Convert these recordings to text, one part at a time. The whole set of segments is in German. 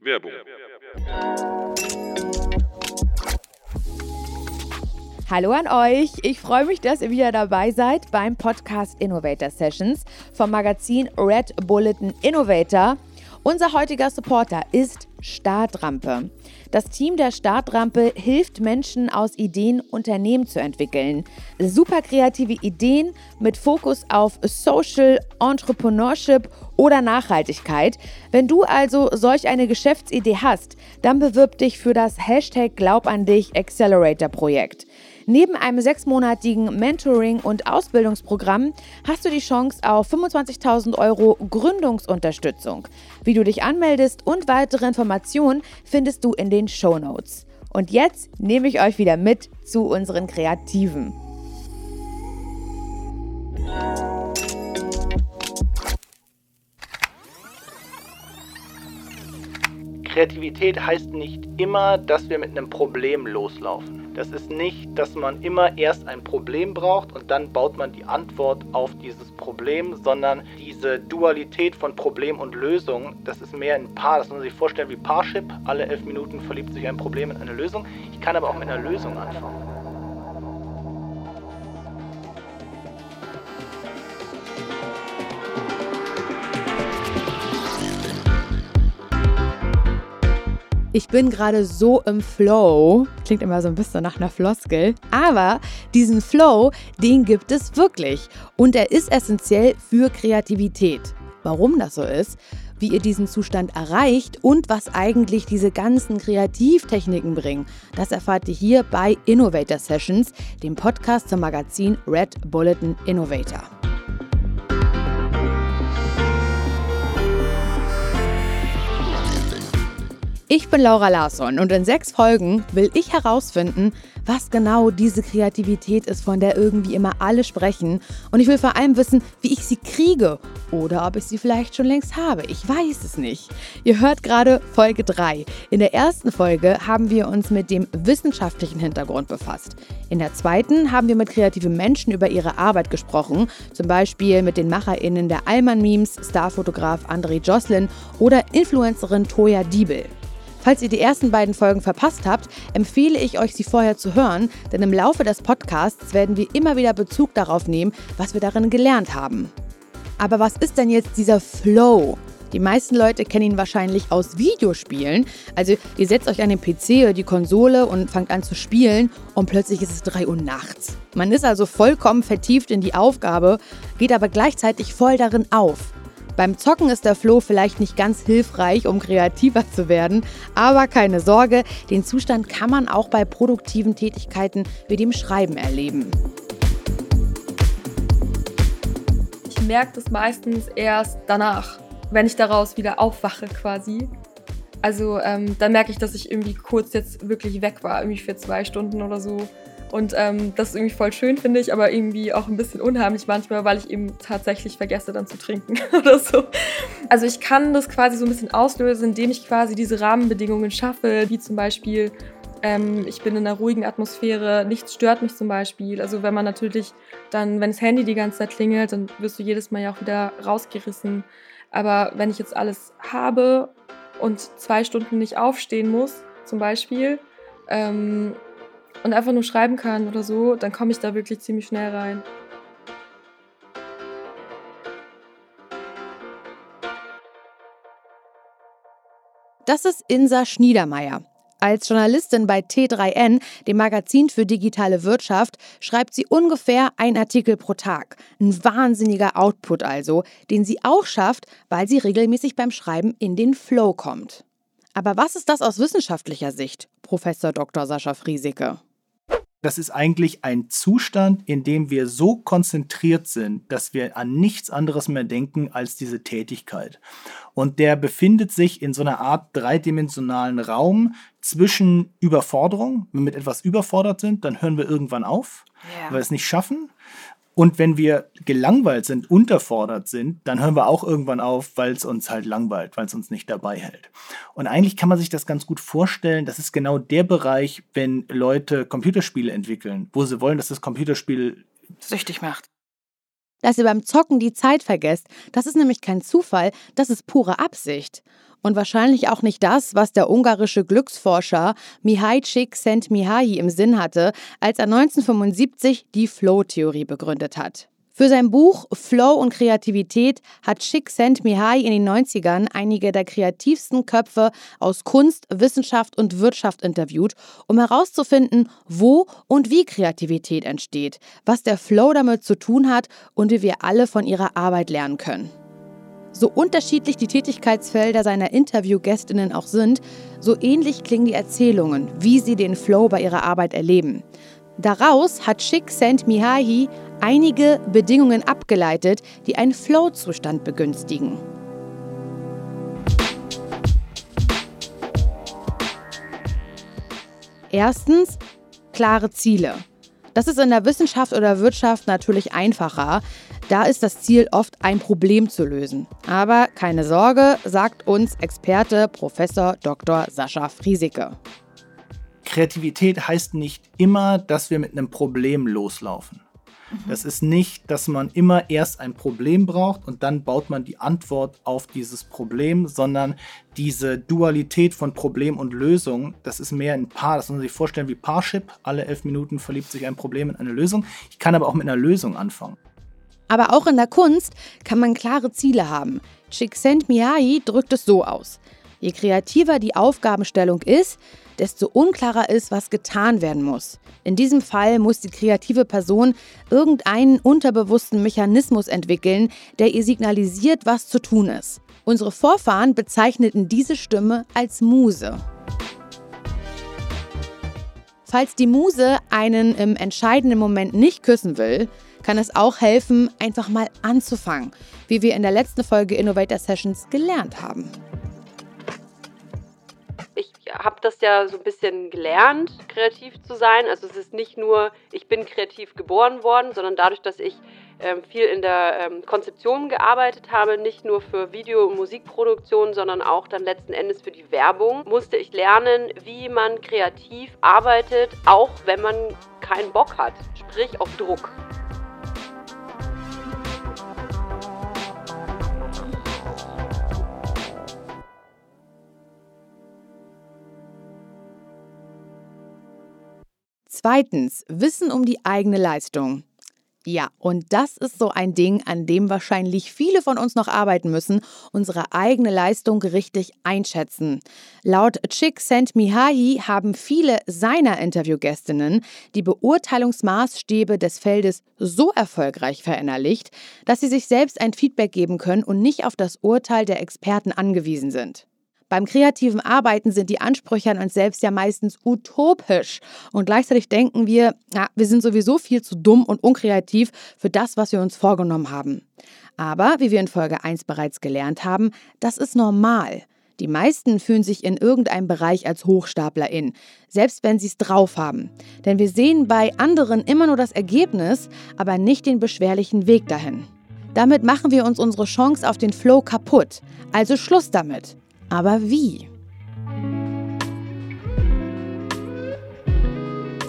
Werbung. Hallo an euch. Ich freue mich, dass ihr wieder dabei seid beim Podcast Innovator Sessions vom Magazin Red Bulletin Innovator. Unser heutiger Supporter ist Startrampe. Das Team der Startrampe hilft Menschen aus Ideen Unternehmen zu entwickeln. Super kreative Ideen mit Fokus auf Social, Entrepreneurship oder Nachhaltigkeit. Wenn du also solch eine Geschäftsidee hast, dann bewirb dich für das Hashtag Glaub an dich Accelerator Projekt. Neben einem sechsmonatigen Mentoring- und Ausbildungsprogramm hast du die Chance auf 25.000 Euro Gründungsunterstützung. Wie du dich anmeldest und weitere Informationen findest du in den Show Notes. Und jetzt nehme ich euch wieder mit zu unseren Kreativen. Kreativität heißt nicht immer, dass wir mit einem Problem loslaufen. Das ist nicht, dass man immer erst ein Problem braucht und dann baut man die Antwort auf dieses Problem, sondern diese Dualität von Problem und Lösung, das ist mehr ein Paar. Das muss man sich vorstellen wie Parship. Alle elf Minuten verliebt sich ein Problem in eine Lösung. Ich kann aber auch mit einer Lösung anfangen. Ich bin gerade so im Flow. Klingt immer so ein bisschen nach einer Floskel. Aber diesen Flow, den gibt es wirklich. Und er ist essentiell für Kreativität. Warum das so ist, wie ihr diesen Zustand erreicht und was eigentlich diese ganzen Kreativtechniken bringen, das erfahrt ihr hier bei Innovator Sessions, dem Podcast zum Magazin Red Bulletin Innovator. Ich bin Laura Larsson und in sechs Folgen will ich herausfinden, was genau diese Kreativität ist, von der irgendwie immer alle sprechen. Und ich will vor allem wissen, wie ich sie kriege oder ob ich sie vielleicht schon längst habe. Ich weiß es nicht. Ihr hört gerade Folge 3. In der ersten Folge haben wir uns mit dem wissenschaftlichen Hintergrund befasst. In der zweiten haben wir mit kreativen Menschen über ihre Arbeit gesprochen, zum Beispiel mit den MacherInnen der Allmann-Memes, Starfotograf André Joslin oder Influencerin Toya Diebel. Falls ihr die ersten beiden Folgen verpasst habt, empfehle ich euch, sie vorher zu hören, denn im Laufe des Podcasts werden wir immer wieder Bezug darauf nehmen, was wir darin gelernt haben. Aber was ist denn jetzt dieser Flow? Die meisten Leute kennen ihn wahrscheinlich aus Videospielen. Also ihr setzt euch an den PC oder die Konsole und fangt an zu spielen und plötzlich ist es 3 Uhr nachts. Man ist also vollkommen vertieft in die Aufgabe, geht aber gleichzeitig voll darin auf. Beim Zocken ist der Flow vielleicht nicht ganz hilfreich, um kreativer zu werden, aber keine Sorge, den Zustand kann man auch bei produktiven Tätigkeiten wie dem Schreiben erleben. Ich merke das meistens erst danach, wenn ich daraus wieder aufwache quasi. Also ähm, dann merke ich, dass ich irgendwie kurz jetzt wirklich weg war, irgendwie für zwei Stunden oder so. Und ähm, das ist irgendwie voll schön, finde ich, aber irgendwie auch ein bisschen unheimlich manchmal, weil ich eben tatsächlich vergesse, dann zu trinken oder so. Also ich kann das quasi so ein bisschen auslösen, indem ich quasi diese Rahmenbedingungen schaffe, wie zum Beispiel, ähm, ich bin in einer ruhigen Atmosphäre, nichts stört mich zum Beispiel. Also wenn man natürlich dann, wenn das Handy die ganze Zeit klingelt, dann wirst du jedes Mal ja auch wieder rausgerissen. Aber wenn ich jetzt alles habe und zwei Stunden nicht aufstehen muss, zum Beispiel, ähm, und einfach nur schreiben kann oder so, dann komme ich da wirklich ziemlich schnell rein. Das ist Insa Schniedermeier. Als Journalistin bei T3N, dem Magazin für digitale Wirtschaft, schreibt sie ungefähr ein Artikel pro Tag. Ein wahnsinniger Output also, den sie auch schafft, weil sie regelmäßig beim Schreiben in den Flow kommt. Aber was ist das aus wissenschaftlicher Sicht, Professor Dr. Sascha Friesike? Das ist eigentlich ein Zustand, in dem wir so konzentriert sind, dass wir an nichts anderes mehr denken als diese Tätigkeit. Und der befindet sich in so einer Art dreidimensionalen Raum zwischen Überforderung. Wenn wir mit etwas überfordert sind, dann hören wir irgendwann auf, yeah. weil wir es nicht schaffen. Und wenn wir gelangweilt sind, unterfordert sind, dann hören wir auch irgendwann auf, weil es uns halt langweilt, weil es uns nicht dabei hält. Und eigentlich kann man sich das ganz gut vorstellen. Das ist genau der Bereich, wenn Leute Computerspiele entwickeln, wo sie wollen, dass das Computerspiel süchtig macht. Dass ihr beim Zocken die Zeit vergesst, das ist nämlich kein Zufall, das ist pure Absicht. Und wahrscheinlich auch nicht das, was der ungarische Glücksforscher Mihai Csikszentmihalyi im Sinn hatte, als er 1975 die Flow-Theorie begründet hat. Für sein Buch Flow und Kreativität hat Csikszentmihalyi in den 90ern einige der kreativsten Köpfe aus Kunst, Wissenschaft und Wirtschaft interviewt, um herauszufinden, wo und wie Kreativität entsteht, was der Flow damit zu tun hat und wie wir alle von ihrer Arbeit lernen können. So unterschiedlich die Tätigkeitsfelder seiner Interviewgästinnen auch sind, so ähnlich klingen die Erzählungen, wie sie den Flow bei ihrer Arbeit erleben. Daraus hat Schick Mihahi einige Bedingungen abgeleitet, die einen Flow-Zustand begünstigen. Erstens klare Ziele. Das ist in der Wissenschaft oder Wirtschaft natürlich einfacher. Da ist das Ziel oft ein Problem zu lösen. Aber keine Sorge, sagt uns Experte Professor Dr. Sascha Friesike. Kreativität heißt nicht immer, dass wir mit einem Problem loslaufen. Mhm. Das ist nicht, dass man immer erst ein Problem braucht und dann baut man die Antwort auf dieses Problem, sondern diese Dualität von Problem und Lösung, das ist mehr ein Paar. Das muss man sich vorstellen wie Parship. Alle elf Minuten verliebt sich ein Problem in eine Lösung. Ich kann aber auch mit einer Lösung anfangen. Aber auch in der Kunst kann man klare Ziele haben. Csikszentmihalyi drückt es so aus. Je kreativer die Aufgabenstellung ist, desto unklarer ist, was getan werden muss. In diesem Fall muss die kreative Person irgendeinen unterbewussten Mechanismus entwickeln, der ihr signalisiert, was zu tun ist. Unsere Vorfahren bezeichneten diese Stimme als Muse. Falls die Muse einen im entscheidenden Moment nicht küssen will, kann es auch helfen, einfach mal anzufangen, wie wir in der letzten Folge Innovator Sessions gelernt haben habe das ja so ein bisschen gelernt, kreativ zu sein. Also es ist nicht nur, ich bin kreativ geboren worden, sondern dadurch, dass ich ähm, viel in der ähm, Konzeption gearbeitet habe, nicht nur für Video- und Musikproduktion, sondern auch dann letzten Endes für die Werbung, musste ich lernen, wie man kreativ arbeitet, auch wenn man keinen Bock hat, sprich auf Druck. Zweitens, Wissen um die eigene Leistung. Ja, und das ist so ein Ding, an dem wahrscheinlich viele von uns noch arbeiten müssen, unsere eigene Leistung richtig einschätzen. Laut Chick Mihahi haben viele seiner Interviewgästinnen die Beurteilungsmaßstäbe des Feldes so erfolgreich verinnerlicht, dass sie sich selbst ein Feedback geben können und nicht auf das Urteil der Experten angewiesen sind. Beim kreativen Arbeiten sind die Ansprüche an uns selbst ja meistens utopisch. Und gleichzeitig denken wir, ja, wir sind sowieso viel zu dumm und unkreativ für das, was wir uns vorgenommen haben. Aber, wie wir in Folge 1 bereits gelernt haben, das ist normal. Die meisten fühlen sich in irgendeinem Bereich als Hochstaplerin, selbst wenn sie es drauf haben. Denn wir sehen bei anderen immer nur das Ergebnis, aber nicht den beschwerlichen Weg dahin. Damit machen wir uns unsere Chance auf den Flow kaputt. Also Schluss damit. Aber wie?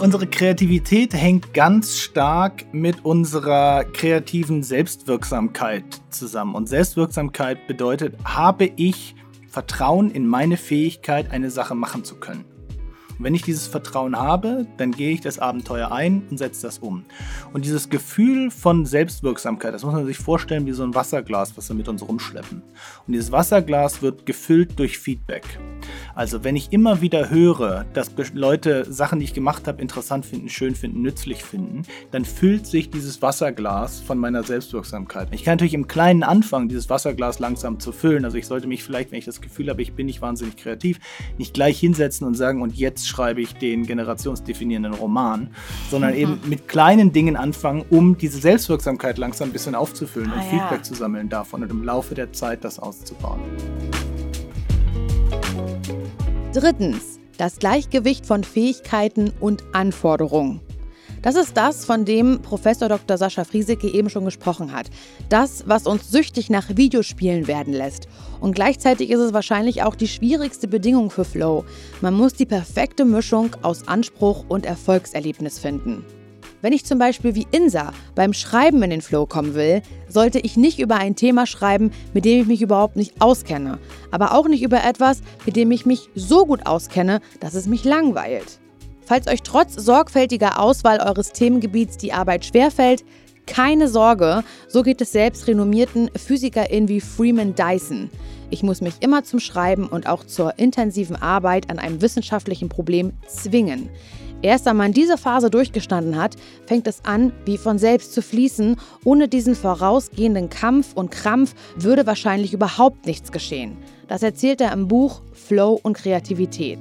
Unsere Kreativität hängt ganz stark mit unserer kreativen Selbstwirksamkeit zusammen. Und Selbstwirksamkeit bedeutet, habe ich Vertrauen in meine Fähigkeit, eine Sache machen zu können. Wenn ich dieses Vertrauen habe, dann gehe ich das Abenteuer ein und setze das um. Und dieses Gefühl von Selbstwirksamkeit, das muss man sich vorstellen wie so ein Wasserglas, was wir mit uns rumschleppen. Und dieses Wasserglas wird gefüllt durch Feedback. Also wenn ich immer wieder höre, dass Leute Sachen, die ich gemacht habe, interessant finden, schön finden, nützlich finden, dann füllt sich dieses Wasserglas von meiner Selbstwirksamkeit. Ich kann natürlich im Kleinen anfangen, dieses Wasserglas langsam zu füllen. Also ich sollte mich vielleicht, wenn ich das Gefühl habe, ich bin nicht wahnsinnig kreativ, nicht gleich hinsetzen und sagen, und jetzt schreibe ich den generationsdefinierenden Roman, sondern mhm. eben mit kleinen Dingen anfangen, um diese Selbstwirksamkeit langsam ein bisschen aufzufüllen ah, und Feedback ja. zu sammeln davon und im Laufe der Zeit das auszubauen. Drittens, das Gleichgewicht von Fähigkeiten und Anforderungen. Das ist das, von dem Professor Dr. Sascha Friesecke eben schon gesprochen hat. Das, was uns süchtig nach Videospielen werden lässt. Und gleichzeitig ist es wahrscheinlich auch die schwierigste Bedingung für Flow. Man muss die perfekte Mischung aus Anspruch und Erfolgserlebnis finden. Wenn ich zum Beispiel wie Insa beim Schreiben in den Flow kommen will, sollte ich nicht über ein Thema schreiben, mit dem ich mich überhaupt nicht auskenne, aber auch nicht über etwas, mit dem ich mich so gut auskenne, dass es mich langweilt. Falls euch trotz sorgfältiger Auswahl eures Themengebiets die Arbeit schwerfällt, keine Sorge, so geht es selbst renommierten PhysikerInnen wie Freeman Dyson. Ich muss mich immer zum Schreiben und auch zur intensiven Arbeit an einem wissenschaftlichen Problem zwingen. Erst wenn man diese Phase durchgestanden hat, fängt es an, wie von selbst zu fließen. Ohne diesen vorausgehenden Kampf und Krampf würde wahrscheinlich überhaupt nichts geschehen. Das erzählt er im Buch Flow und Kreativität.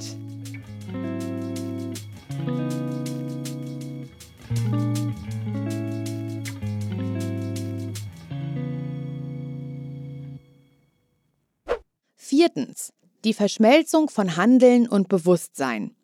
Viertens. Die Verschmelzung von Handeln und Bewusstsein.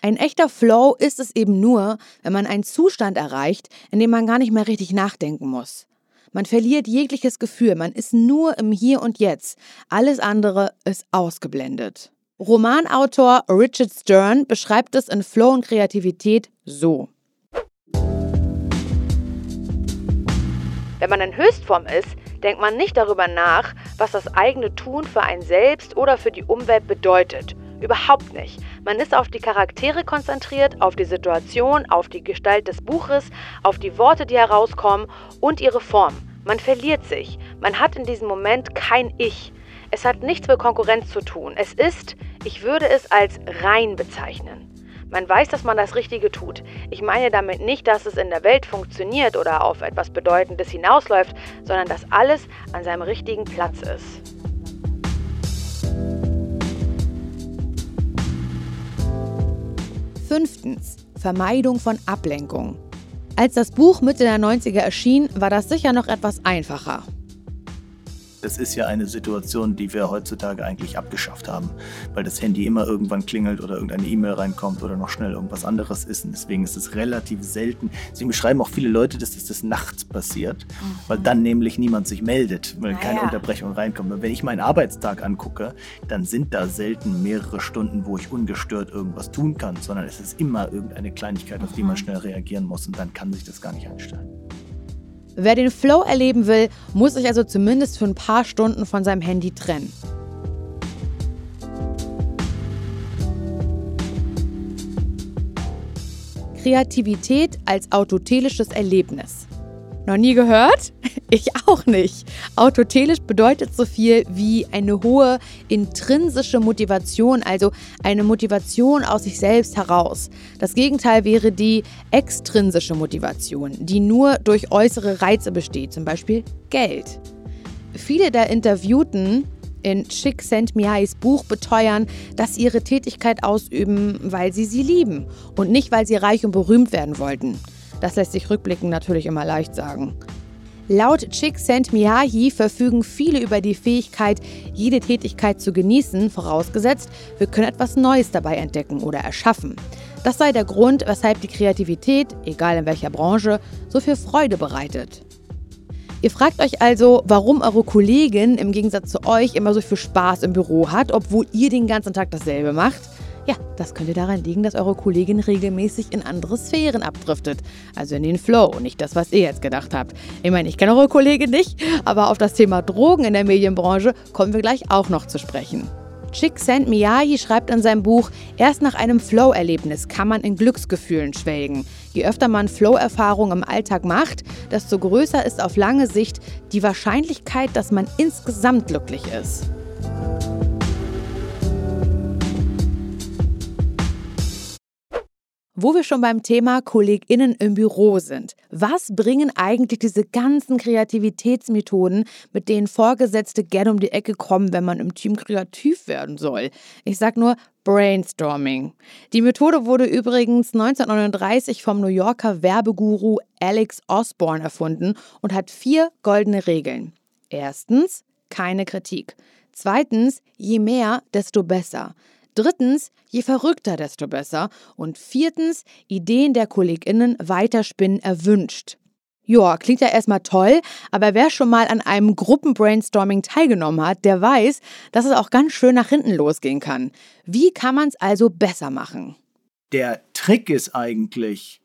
Ein echter Flow ist es eben nur, wenn man einen Zustand erreicht, in dem man gar nicht mehr richtig nachdenken muss. Man verliert jegliches Gefühl, man ist nur im Hier und Jetzt. Alles andere ist ausgeblendet. Romanautor Richard Stern beschreibt es in Flow und Kreativität so. Wenn man in Höchstform ist, denkt man nicht darüber nach, was das eigene Tun für einen selbst oder für die Umwelt bedeutet Überhaupt nicht. Man ist auf die Charaktere konzentriert, auf die Situation, auf die Gestalt des Buches, auf die Worte, die herauskommen und ihre Form. Man verliert sich. Man hat in diesem Moment kein Ich. Es hat nichts mit Konkurrenz zu tun. Es ist, ich würde es als rein bezeichnen. Man weiß, dass man das Richtige tut. Ich meine damit nicht, dass es in der Welt funktioniert oder auf etwas Bedeutendes hinausläuft, sondern dass alles an seinem richtigen Platz ist. Fünftens. Vermeidung von Ablenkung. Als das Buch Mitte der 90er erschien, war das sicher noch etwas einfacher. Das ist ja eine Situation, die wir heutzutage eigentlich abgeschafft haben, weil das Handy immer irgendwann klingelt oder irgendeine E-Mail reinkommt oder noch schnell irgendwas anderes ist. Und deswegen ist es relativ selten. Deswegen beschreiben auch viele Leute, dass das, das nachts passiert, mhm. weil dann nämlich niemand sich meldet, weil keine ja. Unterbrechung reinkommt. Und wenn ich meinen Arbeitstag angucke, dann sind da selten mehrere Stunden, wo ich ungestört irgendwas tun kann, sondern es ist immer irgendeine Kleinigkeit, auf die man mhm. schnell reagieren muss und dann kann sich das gar nicht einstellen. Wer den Flow erleben will, muss sich also zumindest für ein paar Stunden von seinem Handy trennen. Kreativität als autotelisches Erlebnis. Noch nie gehört? Ich auch nicht. Autotelisch bedeutet so viel wie eine hohe intrinsische Motivation, also eine Motivation aus sich selbst heraus. Das Gegenteil wäre die extrinsische Motivation, die nur durch äußere Reize besteht, zum Beispiel Geld. Viele der Interviewten in Chick St. Miais Buch beteuern, dass sie ihre Tätigkeit ausüben, weil sie sie lieben und nicht, weil sie reich und berühmt werden wollten. Das lässt sich rückblickend natürlich immer leicht sagen. Laut. Miyahi verfügen viele über die Fähigkeit, jede Tätigkeit zu genießen, vorausgesetzt, wir können etwas Neues dabei entdecken oder erschaffen. Das sei der Grund, weshalb die Kreativität, egal in welcher Branche, so viel Freude bereitet. Ihr fragt euch also, warum eure Kollegin im Gegensatz zu euch immer so viel Spaß im Büro hat, obwohl ihr den ganzen Tag dasselbe macht? Ja, das könnte daran liegen, dass eure Kollegin regelmäßig in andere Sphären abdriftet. Also in den Flow, nicht das, was ihr jetzt gedacht habt. Ich meine, ich kenne eure Kollegin nicht, aber auf das Thema Drogen in der Medienbranche kommen wir gleich auch noch zu sprechen. Chick St. Miyagi schreibt in seinem Buch, erst nach einem Flow-Erlebnis kann man in Glücksgefühlen schwelgen. Je öfter man Flow-Erfahrungen im Alltag macht, desto größer ist auf lange Sicht die Wahrscheinlichkeit, dass man insgesamt glücklich ist. Wo wir schon beim Thema KollegInnen im Büro sind. Was bringen eigentlich diese ganzen Kreativitätsmethoden, mit denen Vorgesetzte gerne um die Ecke kommen, wenn man im Team kreativ werden soll? Ich sag nur Brainstorming. Die Methode wurde übrigens 1939 vom New Yorker Werbeguru Alex Osborne erfunden und hat vier goldene Regeln. Erstens, keine Kritik. Zweitens, je mehr, desto besser. Drittens, je verrückter, desto besser. Und viertens, Ideen der KollegInnen weiterspinnen erwünscht. Joa, klingt ja erstmal toll, aber wer schon mal an einem Gruppenbrainstorming teilgenommen hat, der weiß, dass es auch ganz schön nach hinten losgehen kann. Wie kann man es also besser machen? Der Trick ist eigentlich,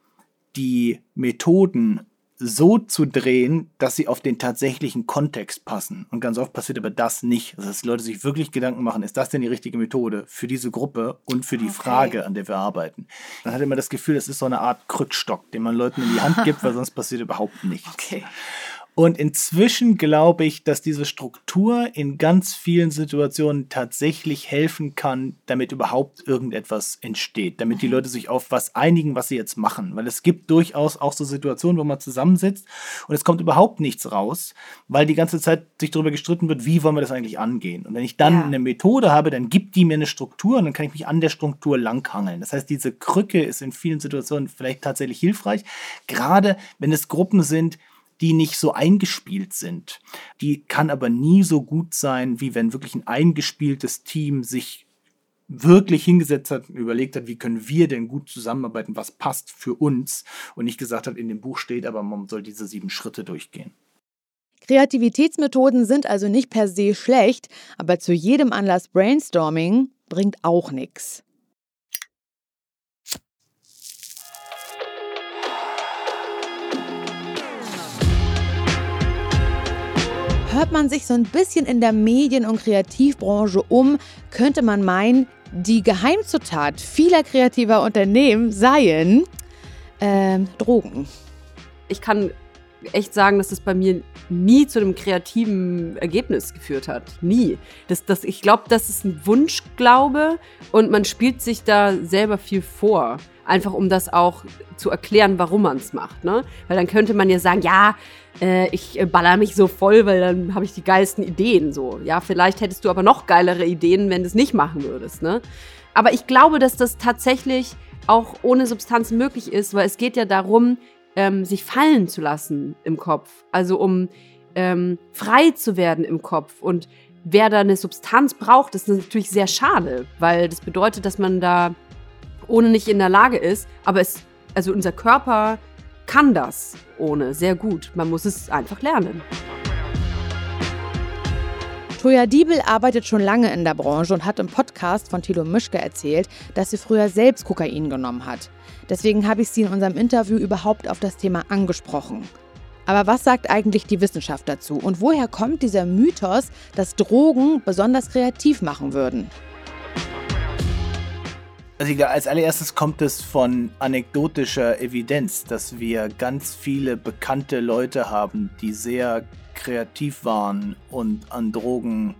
die Methoden so zu drehen, dass sie auf den tatsächlichen Kontext passen. Und ganz oft passiert aber das nicht. Also, dass Leute sich wirklich Gedanken machen, ist das denn die richtige Methode für diese Gruppe und für die okay. Frage, an der wir arbeiten. Man hat immer das Gefühl, das ist so eine Art Krückstock, den man Leuten in die Hand gibt, weil sonst passiert überhaupt nichts. Okay. Und inzwischen glaube ich, dass diese Struktur in ganz vielen Situationen tatsächlich helfen kann, damit überhaupt irgendetwas entsteht, damit die mhm. Leute sich auf was einigen, was sie jetzt machen. Weil es gibt durchaus auch so Situationen, wo man zusammensitzt und es kommt überhaupt nichts raus, weil die ganze Zeit sich darüber gestritten wird, wie wollen wir das eigentlich angehen. Und wenn ich dann ja. eine Methode habe, dann gibt die mir eine Struktur und dann kann ich mich an der Struktur langhangeln. Das heißt, diese Krücke ist in vielen Situationen vielleicht tatsächlich hilfreich, gerade wenn es Gruppen sind, die nicht so eingespielt sind. Die kann aber nie so gut sein, wie wenn wirklich ein eingespieltes Team sich wirklich hingesetzt hat und überlegt hat, wie können wir denn gut zusammenarbeiten, was passt für uns und nicht gesagt hat, in dem Buch steht, aber man soll diese sieben Schritte durchgehen. Kreativitätsmethoden sind also nicht per se schlecht, aber zu jedem Anlass Brainstorming bringt auch nichts. Hört man sich so ein bisschen in der Medien- und Kreativbranche um, könnte man meinen, die Geheimzutat vieler kreativer Unternehmen seien äh, Drogen. Ich kann echt sagen, dass das bei mir nie zu einem kreativen Ergebnis geführt hat. Nie. Das, das, ich glaube, das ist ein Wunschglaube und man spielt sich da selber viel vor. Einfach um das auch zu erklären, warum man es macht. Ne? Weil dann könnte man ja sagen, ja, äh, ich äh, baller mich so voll, weil dann habe ich die geilsten Ideen. So, ja, vielleicht hättest du aber noch geilere Ideen, wenn du es nicht machen würdest. Ne? Aber ich glaube, dass das tatsächlich auch ohne Substanz möglich ist, weil es geht ja darum, ähm, sich fallen zu lassen im Kopf. Also um ähm, frei zu werden im Kopf. Und wer da eine Substanz braucht, ist natürlich sehr schade, weil das bedeutet, dass man da ohne nicht in der Lage ist. Aber es, also unser Körper kann das ohne sehr gut. Man muss es einfach lernen. Toya Diebel arbeitet schon lange in der Branche und hat im Podcast von Thilo Mischke erzählt, dass sie früher selbst Kokain genommen hat. Deswegen habe ich sie in unserem Interview überhaupt auf das Thema angesprochen. Aber was sagt eigentlich die Wissenschaft dazu? Und woher kommt dieser Mythos, dass Drogen besonders kreativ machen würden? Also glaube, als allererstes kommt es von anekdotischer Evidenz, dass wir ganz viele bekannte Leute haben, die sehr kreativ waren und an Drogen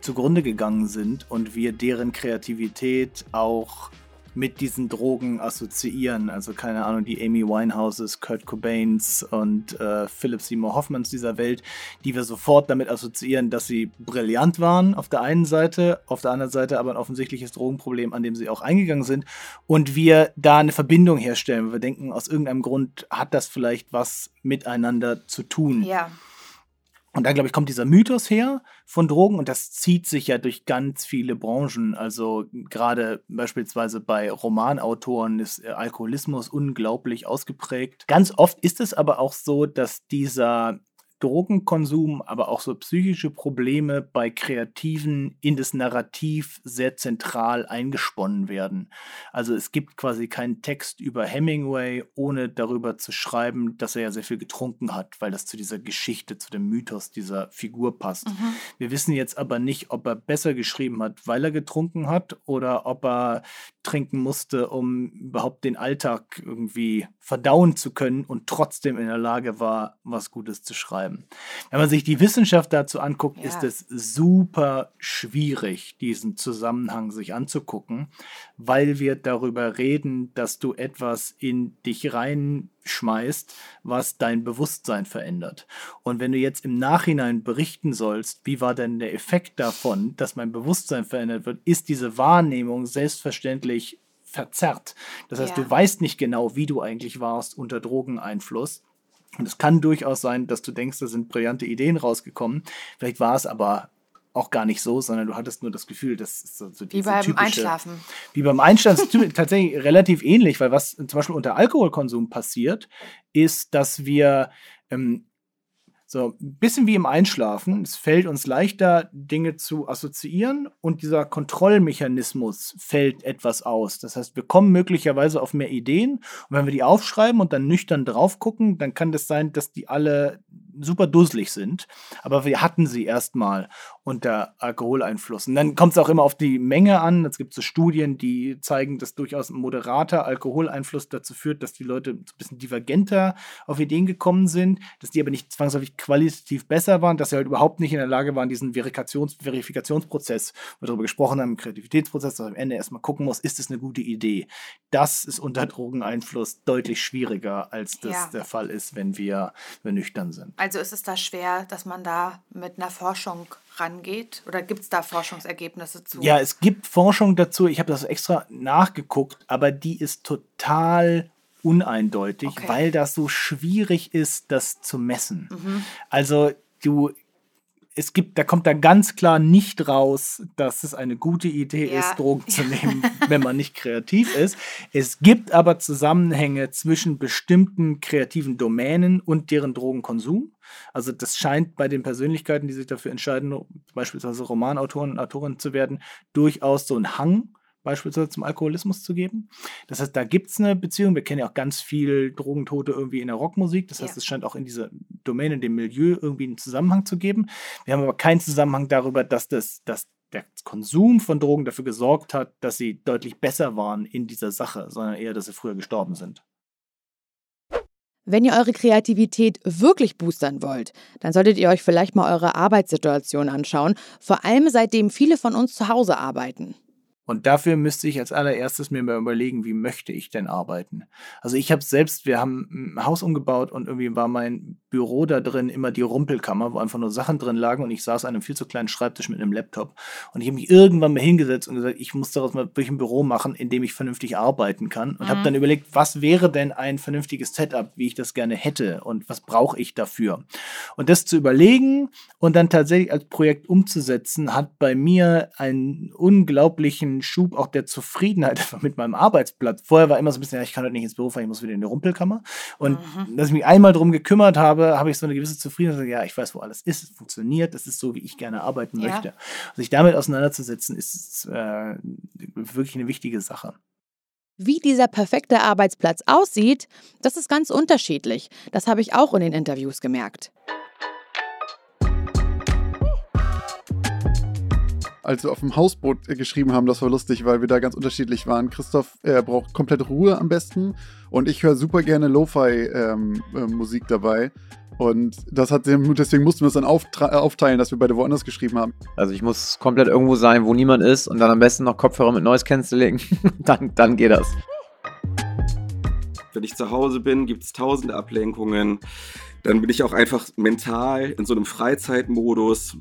zugrunde gegangen sind und wir deren Kreativität auch mit diesen Drogen assoziieren. Also keine Ahnung, die Amy Winehouses, Kurt Cobains und äh, Philip Seymour Hoffmans dieser Welt, die wir sofort damit assoziieren, dass sie brillant waren auf der einen Seite, auf der anderen Seite aber ein offensichtliches Drogenproblem, an dem sie auch eingegangen sind und wir da eine Verbindung herstellen. Wir denken, aus irgendeinem Grund hat das vielleicht was miteinander zu tun. Ja. Und dann, glaube ich, kommt dieser Mythos her von Drogen und das zieht sich ja durch ganz viele Branchen. Also gerade beispielsweise bei Romanautoren ist äh, Alkoholismus unglaublich ausgeprägt. Ganz oft ist es aber auch so, dass dieser Drogenkonsum, aber auch so psychische Probleme bei Kreativen in das Narrativ sehr zentral eingesponnen werden. Also es gibt quasi keinen Text über Hemingway, ohne darüber zu schreiben, dass er ja sehr viel getrunken hat, weil das zu dieser Geschichte, zu dem Mythos dieser Figur passt. Mhm. Wir wissen jetzt aber nicht, ob er besser geschrieben hat, weil er getrunken hat oder ob er trinken musste, um überhaupt den Alltag irgendwie verdauen zu können und trotzdem in der Lage war, was Gutes zu schreiben betreiben. Wenn man sich die Wissenschaft dazu anguckt, ja. ist es super schwierig, diesen Zusammenhang sich anzugucken, weil wir darüber reden, dass du etwas in dich reinschmeißt, was dein Bewusstsein verändert. Und wenn du jetzt im Nachhinein berichten sollst, wie war denn der Effekt davon, dass mein Bewusstsein verändert wird, ist diese Wahrnehmung selbstverständlich verzerrt. Das heißt, ja. du weißt nicht genau, wie du eigentlich warst unter Drogeneinfluss. Und es kann durchaus sein, dass du denkst, da sind brillante Ideen rausgekommen. Vielleicht war es aber auch gar nicht so, sondern du hattest nur das Gefühl, das ist so, so Wie beim typische, Einschlafen. Wie beim Einschlafen ist tatsächlich relativ ähnlich, weil was zum Beispiel unter Alkoholkonsum passiert, ist, dass wir ähm, So, ein bisschen wie im Einschlafen. Es fällt uns leichter, Dinge zu assoziieren und dieser Kontrollmechanismus fällt etwas aus. Das heißt, wir kommen möglicherweise auf mehr Ideen und wenn wir die aufschreiben und dann nüchtern drauf gucken, dann kann das sein, dass die alle super dusselig sind. Aber wir hatten sie erstmal unter Alkoholeinfluss. Und dann kommt es auch immer auf die Menge an. Es gibt so Studien, die zeigen, dass durchaus ein moderater Alkoholeinfluss dazu führt, dass die Leute ein bisschen divergenter auf Ideen gekommen sind, dass die aber nicht zwangsläufig qualitativ besser waren, dass sie halt überhaupt nicht in der Lage waren, diesen Verifikations Verifikationsprozess, wo wir darüber gesprochen haben, im Kreativitätsprozess, dass am Ende erstmal gucken muss, ist es eine gute Idee. Das ist unter Drogeneinfluss deutlich schwieriger, als das ja. der Fall ist, wenn wir, wenn wir nüchtern sind. Also also ist es da schwer, dass man da mit einer Forschung rangeht? Oder gibt es da Forschungsergebnisse zu? Ja, es gibt Forschung dazu. Ich habe das extra nachgeguckt, aber die ist total uneindeutig, okay. weil das so schwierig ist, das zu messen. Mhm. Also du es gibt, da kommt da ganz klar nicht raus, dass es eine gute Idee ja. ist, Drogen zu nehmen, wenn man nicht kreativ ist. Es gibt aber Zusammenhänge zwischen bestimmten kreativen Domänen und deren Drogenkonsum. Also das scheint bei den Persönlichkeiten, die sich dafür entscheiden, beispielsweise Romanautoren und Autorinnen zu werden, durchaus so ein Hang beispielsweise zum Alkoholismus zu geben. Das heißt, da gibt es eine Beziehung. Wir kennen ja auch ganz viel Drogentote irgendwie in der Rockmusik. Das heißt, ja. es scheint auch in dieser Domäne, in dem Milieu irgendwie einen Zusammenhang zu geben. Wir haben aber keinen Zusammenhang darüber, dass das, dass der Konsum von Drogen dafür gesorgt hat, dass sie deutlich besser waren in dieser Sache, sondern eher, dass sie früher gestorben sind. Wenn ihr eure Kreativität wirklich boostern wollt, dann solltet ihr euch vielleicht mal eure Arbeitssituation anschauen, vor allem seitdem viele von uns zu Hause arbeiten. Und dafür müsste ich als allererstes mir mal überlegen, wie möchte ich denn arbeiten. Also ich habe selbst, wir haben ein Haus umgebaut und irgendwie war mein Büro da drin immer die Rumpelkammer, wo einfach nur Sachen drin lagen und ich saß an einem viel zu kleinen Schreibtisch mit einem Laptop. Und ich habe mich irgendwann mal hingesetzt und gesagt, ich muss daraus mal wirklich ein Büro machen, in dem ich vernünftig arbeiten kann. Und mhm. habe dann überlegt, was wäre denn ein vernünftiges Setup, wie ich das gerne hätte und was brauche ich dafür. Und das zu überlegen und dann tatsächlich als Projekt umzusetzen, hat bei mir einen unglaublichen Schub auch der Zufriedenheit mit meinem Arbeitsplatz. Vorher war immer so ein bisschen, ja, ich kann heute nicht ins Büro fahren, ich muss wieder in die Rumpelkammer. Und mhm. dass ich mich einmal darum gekümmert habe, habe ich so eine gewisse Zufriedenheit. Ja, ich weiß, wo alles ist, es funktioniert, das ist so, wie ich gerne arbeiten ja. möchte. sich damit auseinanderzusetzen, ist äh, wirklich eine wichtige Sache. Wie dieser perfekte Arbeitsplatz aussieht, das ist ganz unterschiedlich. Das habe ich auch in den Interviews gemerkt. Als wir auf dem Hausboot geschrieben haben, das war lustig, weil wir da ganz unterschiedlich waren. Christoph äh, braucht komplett Ruhe am besten und ich höre super gerne Lo-Fi-Musik ähm, äh, dabei. Und das hat deswegen mussten wir es dann aufteilen, dass wir beide woanders geschrieben haben. Also ich muss komplett irgendwo sein, wo niemand ist und dann am besten noch Kopfhörer mit Noise Cancelling. dann, dann geht das. Wenn ich zu Hause bin, gibt es tausende Ablenkungen. Dann bin ich auch einfach mental in so einem Freizeitmodus.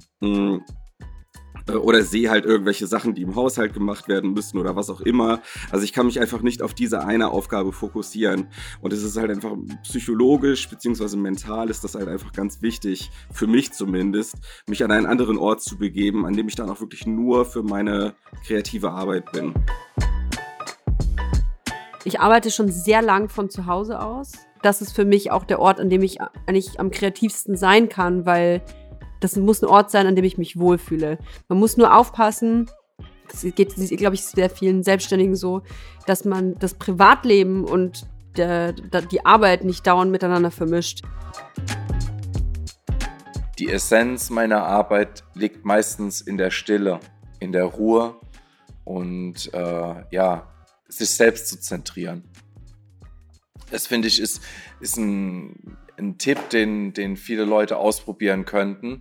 Oder sehe halt irgendwelche Sachen, die im Haushalt gemacht werden müssen oder was auch immer. Also ich kann mich einfach nicht auf diese eine Aufgabe fokussieren. Und es ist halt einfach psychologisch bzw. mental ist das halt einfach ganz wichtig, für mich zumindest, mich an einen anderen Ort zu begeben, an dem ich dann auch wirklich nur für meine kreative Arbeit bin. Ich arbeite schon sehr lang von zu Hause aus. Das ist für mich auch der Ort, an dem ich eigentlich am kreativsten sein kann, weil das muss ein Ort sein, an dem ich mich wohlfühle. Man muss nur aufpassen, das geht, glaube ich, sehr vielen Selbstständigen so, dass man das Privatleben und der, der, die Arbeit nicht dauernd miteinander vermischt. Die Essenz meiner Arbeit liegt meistens in der Stille, in der Ruhe und äh, ja, sich selbst zu zentrieren. Das finde ich ist, ist ein ein Tipp, den, den viele Leute ausprobieren könnten.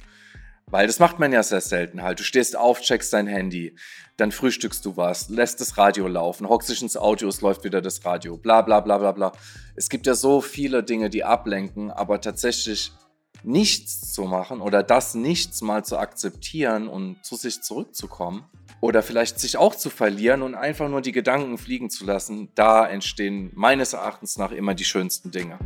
Weil das macht man ja sehr selten halt. Du stehst auf, checkst dein Handy, dann frühstückst du was, lässt das Radio laufen, hockst dich ins Auto, es läuft wieder das Radio, bla bla bla bla bla. Es gibt ja so viele Dinge, die ablenken, aber tatsächlich nichts zu machen oder das Nichts mal zu akzeptieren und zu sich zurückzukommen oder vielleicht sich auch zu verlieren und einfach nur die Gedanken fliegen zu lassen, da entstehen meines Erachtens nach immer die schönsten Dinge.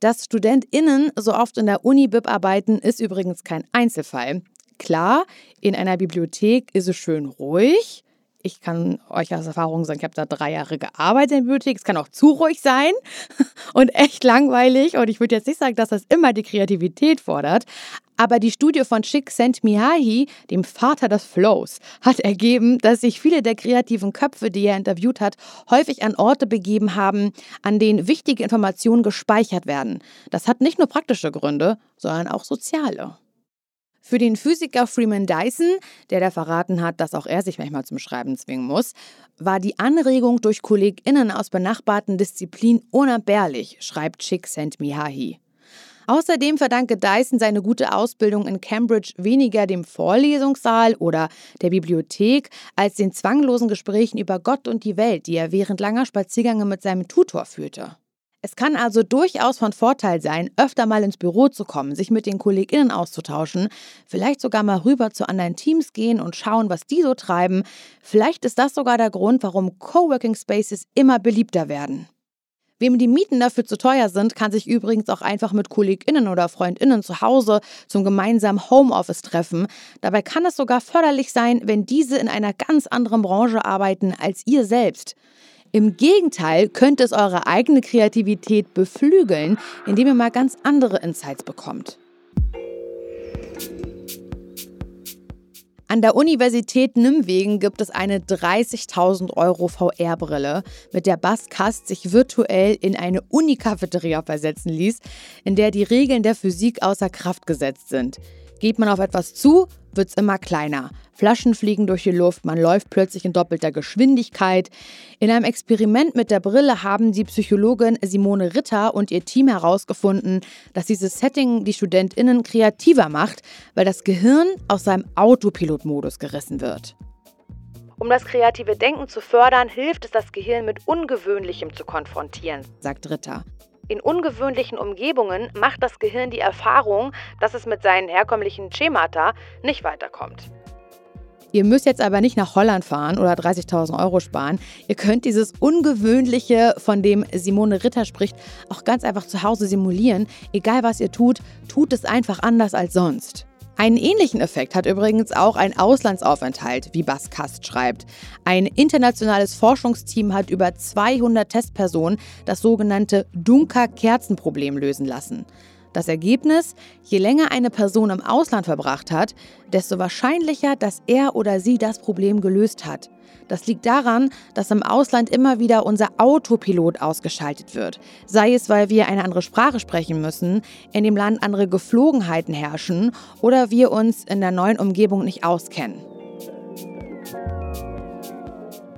Dass StudentInnen so oft in der Uni-Bib arbeiten, ist übrigens kein Einzelfall. Klar, in einer Bibliothek ist es schön ruhig, Ich kann euch aus Erfahrung sagen, ich habe da drei Jahre gearbeitet in Bibliothek. Es kann auch zu ruhig sein und echt langweilig. Und ich würde jetzt nicht sagen, dass das immer die Kreativität fordert. Aber die Studie von Csikszentmihalyi, dem Vater des Flows, hat ergeben, dass sich viele der kreativen Köpfe, die er interviewt hat, häufig an Orte begeben haben, an denen wichtige Informationen gespeichert werden. Das hat nicht nur praktische Gründe, sondern auch soziale. Für den Physiker Freeman Dyson, der da verraten hat, dass auch er sich manchmal zum Schreiben zwingen muss, war die Anregung durch KollegInnen aus benachbarten Disziplinen unentbehrlich, schreibt Csikszentmihalyi. Außerdem verdanke Dyson seine gute Ausbildung in Cambridge weniger dem Vorlesungssaal oder der Bibliothek als den zwanglosen Gesprächen über Gott und die Welt, die er während langer Spaziergänge mit seinem Tutor führte. Es kann also durchaus von Vorteil sein, öfter mal ins Büro zu kommen, sich mit den KollegInnen auszutauschen, vielleicht sogar mal rüber zu anderen Teams gehen und schauen, was die so treiben. Vielleicht ist das sogar der Grund, warum Coworking Spaces immer beliebter werden. Wem die Mieten dafür zu teuer sind, kann sich übrigens auch einfach mit KollegInnen oder FreundInnen zu Hause zum gemeinsamen Homeoffice treffen. Dabei kann es sogar förderlich sein, wenn diese in einer ganz anderen Branche arbeiten als ihr selbst. Im Gegenteil könnte es eure eigene Kreativität beflügeln, indem ihr mal ganz andere Insights bekommt. An der Universität Nimwegen gibt es eine 30.000 Euro VR-Brille, mit der Bas Kast sich virtuell in eine Unikafeteria versetzen ließ, in der die Regeln der Physik außer Kraft gesetzt sind. Geht man auf etwas zu, wird es immer kleiner. Flaschen fliegen durch die Luft, man läuft plötzlich in doppelter Geschwindigkeit. In einem Experiment mit der Brille haben die Psychologin Simone Ritter und ihr Team herausgefunden, dass dieses Setting die StudentInnen kreativer macht, weil das Gehirn aus seinem Autopilotmodus gerissen wird. Um das kreative Denken zu fördern, hilft es, das Gehirn mit Ungewöhnlichem zu konfrontieren, sagt Ritter. In ungewöhnlichen Umgebungen macht das Gehirn die Erfahrung, dass es mit seinen herkömmlichen Schemata nicht weiterkommt. Ihr müsst jetzt aber nicht nach Holland fahren oder 30.000 Euro sparen. Ihr könnt dieses Ungewöhnliche, von dem Simone Ritter spricht, auch ganz einfach zu Hause simulieren. Egal was ihr tut, tut es einfach anders als sonst. Einen ähnlichen Effekt hat übrigens auch ein Auslandsaufenthalt, wie Bas Kast schreibt. Ein internationales Forschungsteam hat über 200 Testpersonen das sogenannte Dunker-Kerzenproblem lösen lassen. Das Ergebnis, je länger eine Person im Ausland verbracht hat, desto wahrscheinlicher, dass er oder sie das Problem gelöst hat. Das liegt daran, dass im Ausland immer wieder unser Autopilot ausgeschaltet wird. Sei es, weil wir eine andere Sprache sprechen müssen, in dem Land andere Geflogenheiten herrschen oder wir uns in der neuen Umgebung nicht auskennen.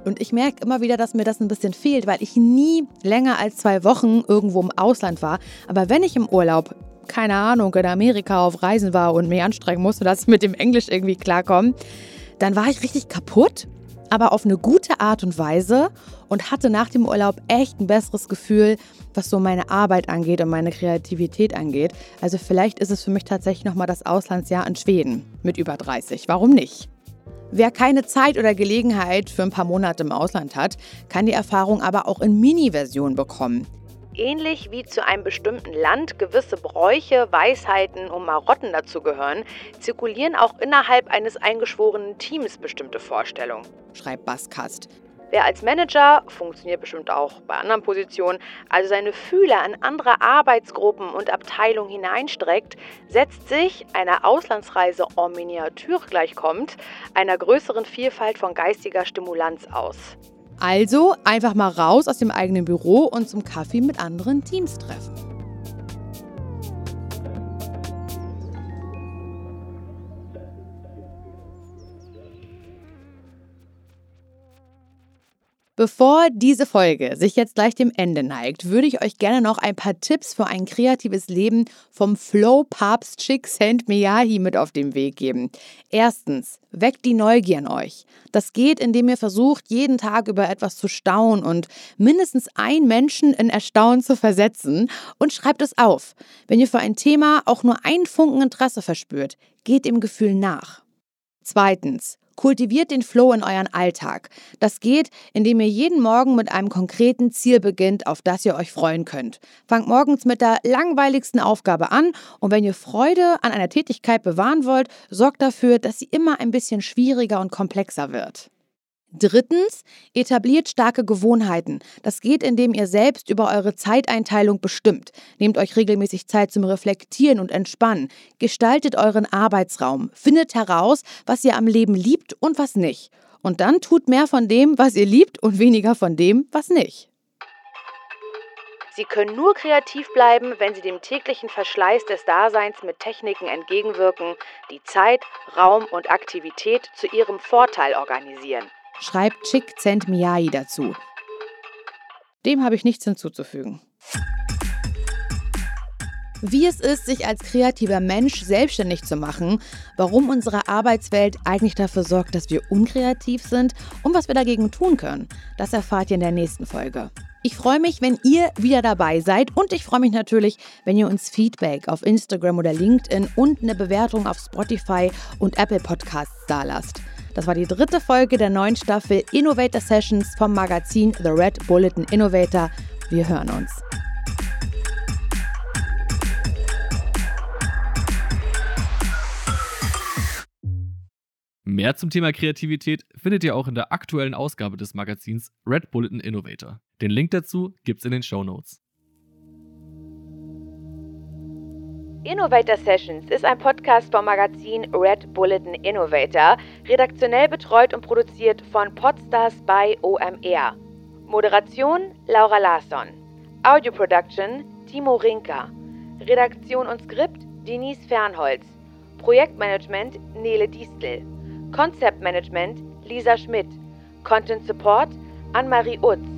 Und ich merke immer wieder, dass mir das ein bisschen fehlt, weil ich nie länger als zwei Wochen irgendwo im Ausland war. Aber wenn ich im Urlaub, keine Ahnung, in Amerika auf Reisen war und mich anstrengen musste, dass ich mit dem Englisch irgendwie klarkomme, dann war ich richtig kaputt aber auf eine gute Art und Weise und hatte nach dem Urlaub echt ein besseres Gefühl, was so meine Arbeit angeht und meine Kreativität angeht. Also vielleicht ist es für mich tatsächlich nochmal das Auslandsjahr in Schweden mit über 30. Warum nicht? Wer keine Zeit oder Gelegenheit für ein paar Monate im Ausland hat, kann die Erfahrung aber auch in Mini-Version bekommen. Ähnlich wie zu einem bestimmten Land gewisse Bräuche, Weisheiten und Marotten dazugehören, zirkulieren auch innerhalb eines eingeschworenen Teams bestimmte Vorstellungen, schreibt Baskast. Wer als Manager, funktioniert bestimmt auch bei anderen Positionen, also seine Fühler in andere Arbeitsgruppen und Abteilungen hineinstreckt, setzt sich einer Auslandsreise en Miniatur gleichkommt, einer größeren Vielfalt von geistiger Stimulanz aus. Also einfach mal raus aus dem eigenen Büro und zum Kaffee mit anderen Teams treffen. Bevor diese Folge sich jetzt gleich dem Ende neigt, würde ich euch gerne noch ein paar Tipps für ein kreatives Leben vom Flow-Papst Csikszentmihalyi mit auf den Weg geben. Erstens, weckt die Neugier in euch. Das geht, indem ihr versucht, jeden Tag über etwas zu staunen und mindestens einen Menschen in Erstaunen zu versetzen und schreibt es auf. Wenn ihr für ein Thema auch nur einen Funken Interesse verspürt, geht dem Gefühl nach. Zweitens, Kultiviert den Flow in euren Alltag. Das geht, indem ihr jeden Morgen mit einem konkreten Ziel beginnt, auf das ihr euch freuen könnt. Fangt morgens mit der langweiligsten Aufgabe an und wenn ihr Freude an einer Tätigkeit bewahren wollt, sorgt dafür, dass sie immer ein bisschen schwieriger und komplexer wird. Drittens, etabliert starke Gewohnheiten. Das geht, indem ihr selbst über eure Zeiteinteilung bestimmt. Nehmt euch regelmäßig Zeit zum Reflektieren und Entspannen. Gestaltet euren Arbeitsraum. Findet heraus, was ihr am Leben liebt und was nicht. Und dann tut mehr von dem, was ihr liebt und weniger von dem, was nicht. Sie können nur kreativ bleiben, wenn Sie dem täglichen Verschleiß des Daseins mit Techniken entgegenwirken, die Zeit, Raum und Aktivität zu Ihrem Vorteil organisieren. Schreibt Chick Zent Miyai dazu. Dem habe ich nichts hinzuzufügen. Wie es ist, sich als kreativer Mensch selbstständig zu machen, warum unsere Arbeitswelt eigentlich dafür sorgt, dass wir unkreativ sind und was wir dagegen tun können, das erfahrt ihr in der nächsten Folge. Ich freue mich, wenn ihr wieder dabei seid und ich freue mich natürlich, wenn ihr uns Feedback auf Instagram oder LinkedIn und eine Bewertung auf Spotify und Apple Podcasts dalasst. Das war die dritte Folge der neuen Staffel Innovator Sessions vom Magazin The Red Bulletin Innovator. Wir hören uns. Mehr zum Thema Kreativität findet ihr auch in der aktuellen Ausgabe des Magazins Red Bulletin Innovator. Den Link dazu gibt's in den Show Notes. Innovator Sessions ist ein Podcast vom Magazin Red Bulletin Innovator, redaktionell betreut und produziert von Podstars bei OMR. Moderation Laura Larsson. Audio Production Timo Rinker. Redaktion und Skript Denise Fernholz. Projektmanagement Nele Distel. Concept Management Lisa Schmidt. Content Support Anne-Marie Utz.